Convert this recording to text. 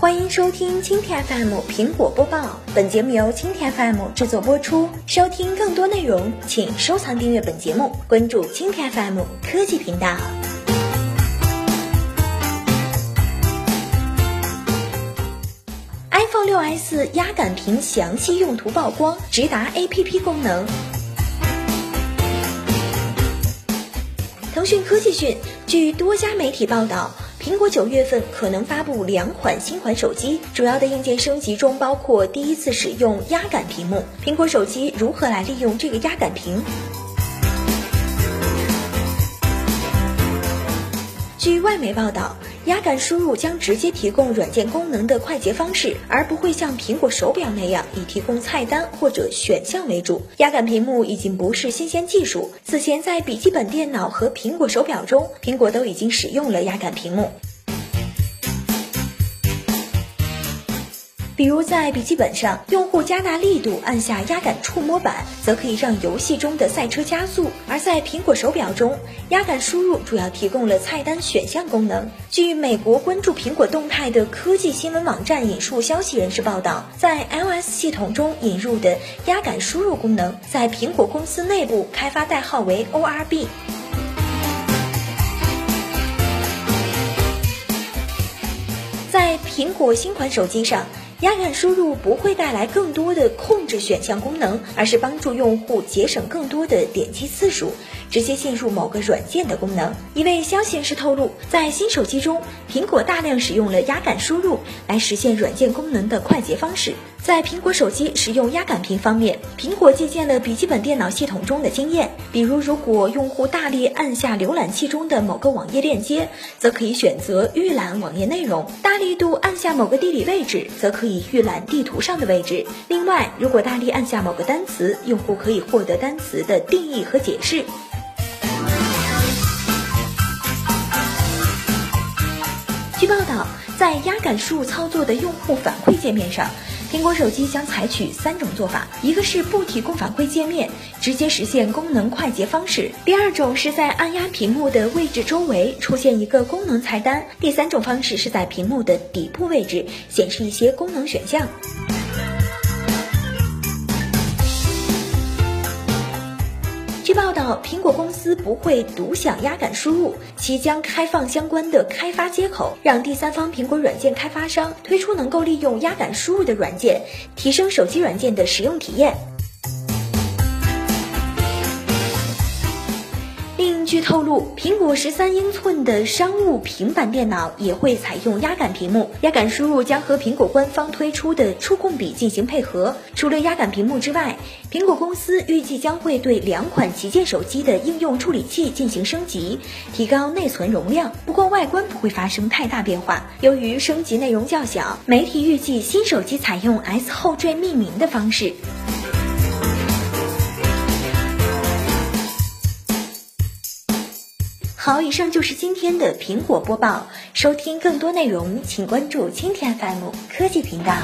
欢迎收听蜻蜓 FM 苹果播报，本节目由蜻蜓 FM 制作播出。收听更多内容，请收藏订阅本节目，关注蜻蜓 FM 科技频道。iPhone 6s 压感屏详细用途曝光，直达 APP 功能。腾讯科技讯，据多家媒体报道。苹果九月份可能发布两款新款手机，主要的硬件升级中包括第一次使用压感屏幕。苹果手机如何来利用这个压感屏？据外媒报道，压感输入将直接提供软件功能的快捷方式，而不会像苹果手表那样以提供菜单或者选项为主。压感屏幕已经不是新鲜技术，此前在笔记本电脑和苹果手表中，苹果都已经使用了压感屏幕。比如在笔记本上，用户加大力度按下压感触摸板，则可以让游戏中的赛车加速；而在苹果手表中，压感输入主要提供了菜单选项功能。据美国关注苹果动态的科技新闻网站引述消息人士报道，在 iOS 系统中引入的压感输入功能，在苹果公司内部开发代号为 ORB。在苹果新款手机上。压感输入不会带来更多的控制选项功能，而是帮助用户节省更多的点击次数，直接进入某个软件的功能。一位消息人士透露，在新手机中，苹果大量使用了压感输入来实现软件功能的快捷方式。在苹果手机使用压感屏方面，苹果借鉴了笔记本电脑系统中的经验。比如，如果用户大力按下浏览器中的某个网页链接，则可以选择预览网页内容；大力度按下某个地理位置，则可以预览地图上的位置。另外，如果大力按下某个单词，用户可以获得单词的定义和解释。据报道，在压感输入操作的用户反馈界面上。苹果手机将采取三种做法：一个是不提供反馈界面，直接实现功能快捷方式；第二种是在按压屏幕的位置周围出现一个功能菜单；第三种方式是在屏幕的底部位置显示一些功能选项。据报道，苹果公司不会独享压感输入，其将开放相关的开发接口，让第三方苹果软件开发商推出能够利用压感输入的软件，提升手机软件的使用体验。据透露，苹果十三英寸的商务平板电脑也会采用压感屏幕，压感输入将和苹果官方推出的触控笔进行配合。除了压感屏幕之外，苹果公司预计将会对两款旗舰手机的应用处理器进行升级，提高内存容量。不过外观不会发生太大变化。由于升级内容较小，媒体预计新手机采用 S 后缀命名的方式。好，以上就是今天的苹果播报。收听更多内容，请关注蜻蜓 FM 科技频道。